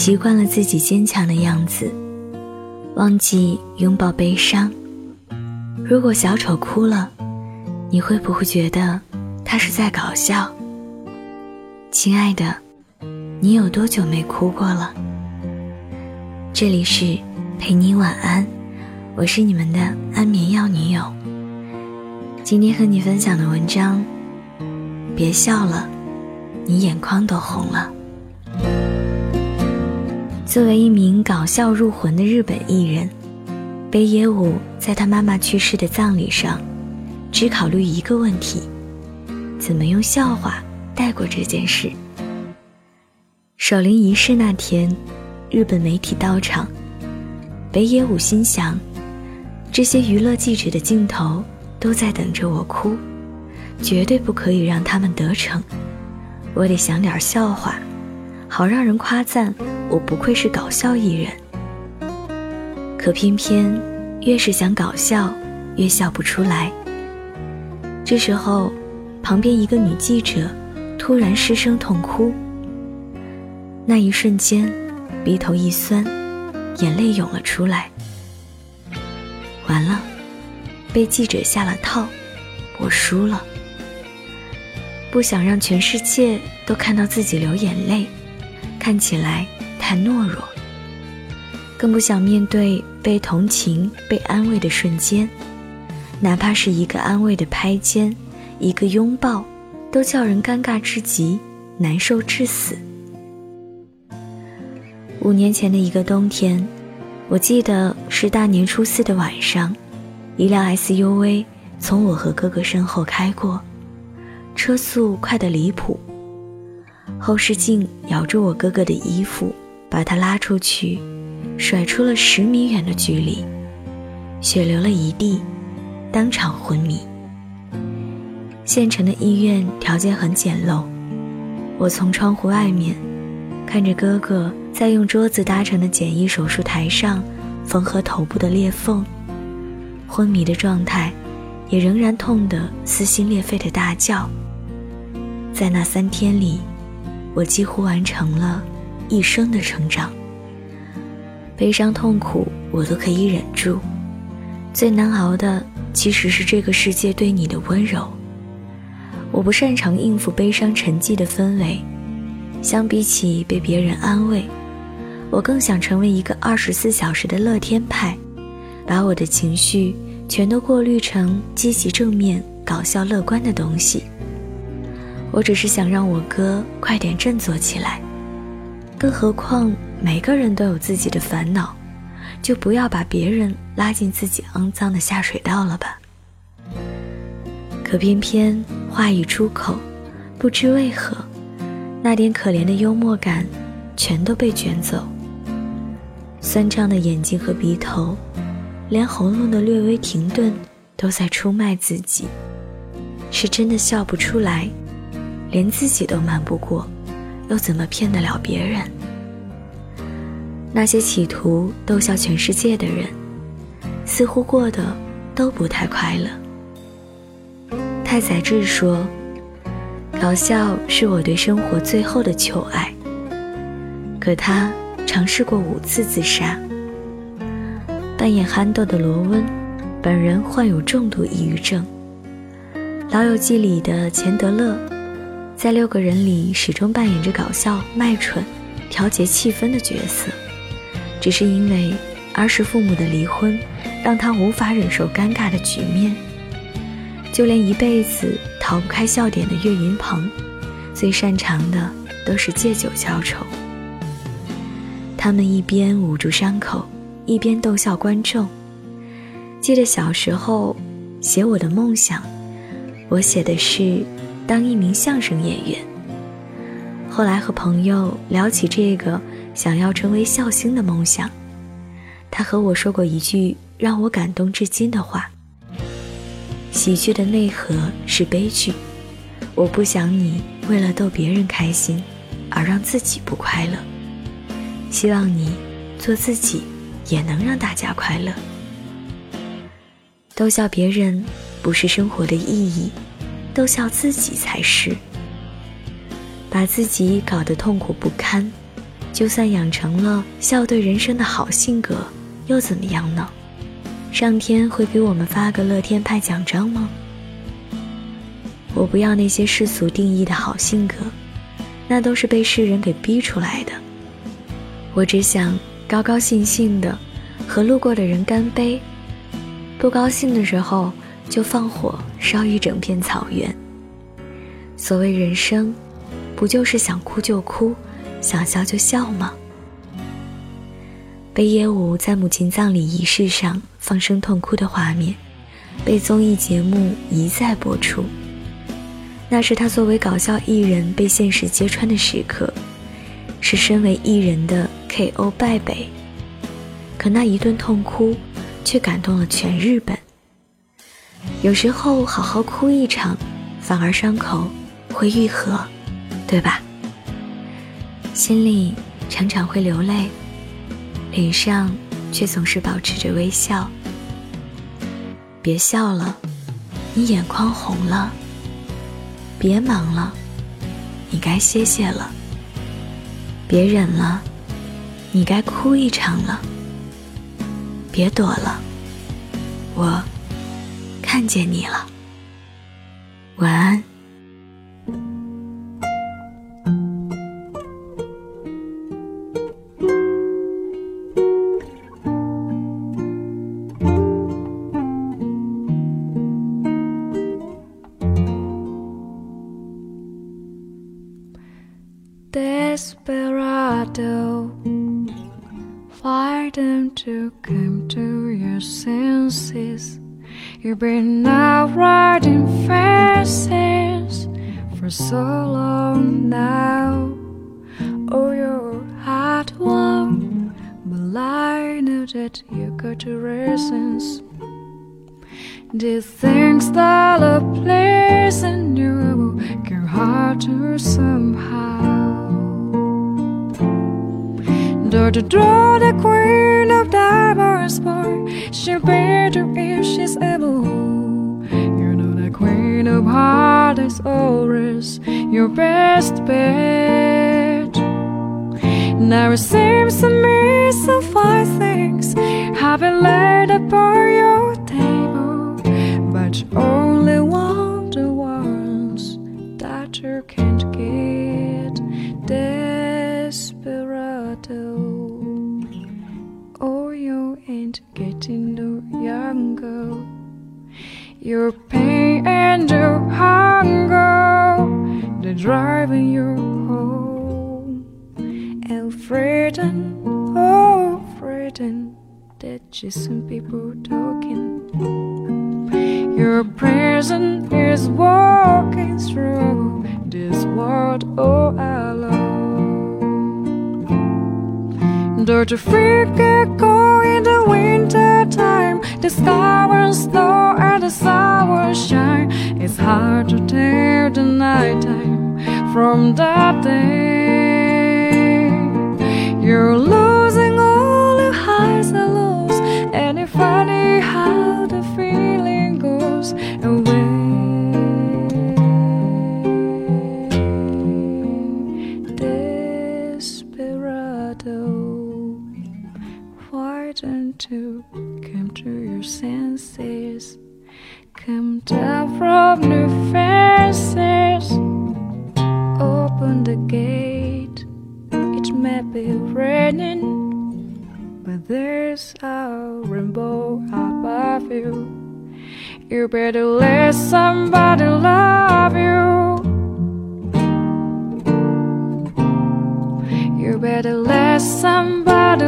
习惯了自己坚强的样子，忘记拥抱悲伤。如果小丑哭了，你会不会觉得他是在搞笑？亲爱的，你有多久没哭过了？这里是陪你晚安，我是你们的安眠药女友。今天和你分享的文章，别笑了，你眼眶都红了。作为一名搞笑入魂的日本艺人，北野武在他妈妈去世的葬礼上，只考虑一个问题：怎么用笑话带过这件事。守灵仪式那天，日本媒体到场，北野武心想：这些娱乐记者的镜头都在等着我哭，绝对不可以让他们得逞，我得想点笑话。好让人夸赞我不愧是搞笑艺人，可偏偏越是想搞笑，越笑不出来。这时候，旁边一个女记者突然失声痛哭。那一瞬间，鼻头一酸，眼泪涌了出来。完了，被记者下了套，我输了。不想让全世界都看到自己流眼泪。看起来太懦弱，更不想面对被同情、被安慰的瞬间，哪怕是一个安慰的拍肩，一个拥抱，都叫人尴尬至极，难受至死。五年前的一个冬天，我记得是大年初四的晚上，一辆 SUV 从我和哥哥身后开过，车速快得离谱。后视镜咬住我哥哥的衣服，把他拉出去，甩出了十米远的距离，血流了一地，当场昏迷。县城的医院条件很简陋，我从窗户外面看着哥哥在用桌子搭成的简易手术台上缝合头部的裂缝，昏迷的状态，也仍然痛得撕心裂肺的大叫。在那三天里。我几乎完成了一生的成长，悲伤痛苦我都可以忍住，最难熬的其实是这个世界对你的温柔。我不擅长应付悲伤沉寂的氛围，相比起被别人安慰，我更想成为一个二十四小时的乐天派，把我的情绪全都过滤成积极正面、搞笑乐观的东西。我只是想让我哥快点振作起来，更何况每个人都有自己的烦恼，就不要把别人拉进自己肮脏的下水道了吧。可偏偏话一出口，不知为何，那点可怜的幽默感全都被卷走。酸胀的眼睛和鼻头，连喉咙的略微停顿都在出卖自己，是真的笑不出来。连自己都瞒不过，又怎么骗得了别人？那些企图逗笑全世界的人，似乎过得都不太快乐。太宰治说：“搞笑是我对生活最后的求爱。”可他尝试过五次自杀。扮演憨豆的罗温，本人患有重度抑郁症。《老友记》里的钱德勒。在六个人里，始终扮演着搞笑、卖蠢、调节气氛的角色。只是因为儿时父母的离婚，让他无法忍受尴尬的局面。就连一辈子逃不开笑点的岳云鹏，最擅长的都是借酒浇愁。他们一边捂住伤口，一边逗笑观众。记得小时候写我的梦想，我写的是。当一名相声演员。后来和朋友聊起这个想要成为笑星的梦想，他和我说过一句让我感动至今的话：“喜剧的内核是悲剧，我不想你为了逗别人开心而让自己不快乐。希望你做自己，也能让大家快乐。逗笑别人不是生活的意义。”逗笑自己才是，把自己搞得痛苦不堪，就算养成了笑对人生的好性格，又怎么样呢？上天会给我们发个乐天派奖章吗？我不要那些世俗定义的好性格，那都是被世人给逼出来的。我只想高高兴兴的和路过的人干杯，不高兴的时候就放火烧一整片草原。所谓人生，不就是想哭就哭，想笑就笑吗？北野武在母亲葬礼仪式上放声痛哭的画面，被综艺节目一再播出。那是他作为搞笑艺人被现实揭穿的时刻，是身为艺人的 KO 败北。可那一顿痛哭，却感动了全日本。有时候好好哭一场，反而伤口会愈合，对吧？心里常常会流泪，脸上却总是保持着微笑。别笑了，你眼眶红了。别忙了，你该歇歇了。别忍了，你该哭一场了。别躲了，我看见你了。晚安。desperado. Fight them to come to your senses. You've been out riding fences for so long now. Oh, your heart won, but I know that you got your reasons. These things that are pleasing you hurt you somehow. Door to draw the queen of diamonds, boy. She'll better if she's able. You know the queen of hearts is always your best bet. Now it seems to me some fine things have been laid upon your table, but you only want the ones that you can't get. Your pain and your hunger, they're driving you home. And frightened, oh, frightened, that just some people talking. Your prison is walking through this world oh, all alone. Don't you forget go in the winter time The sky will snow where the stars shine. It's hard to tell the nighttime from that day. Your love. May be raining, but there's a rainbow above you. You better let somebody love you. You better let somebody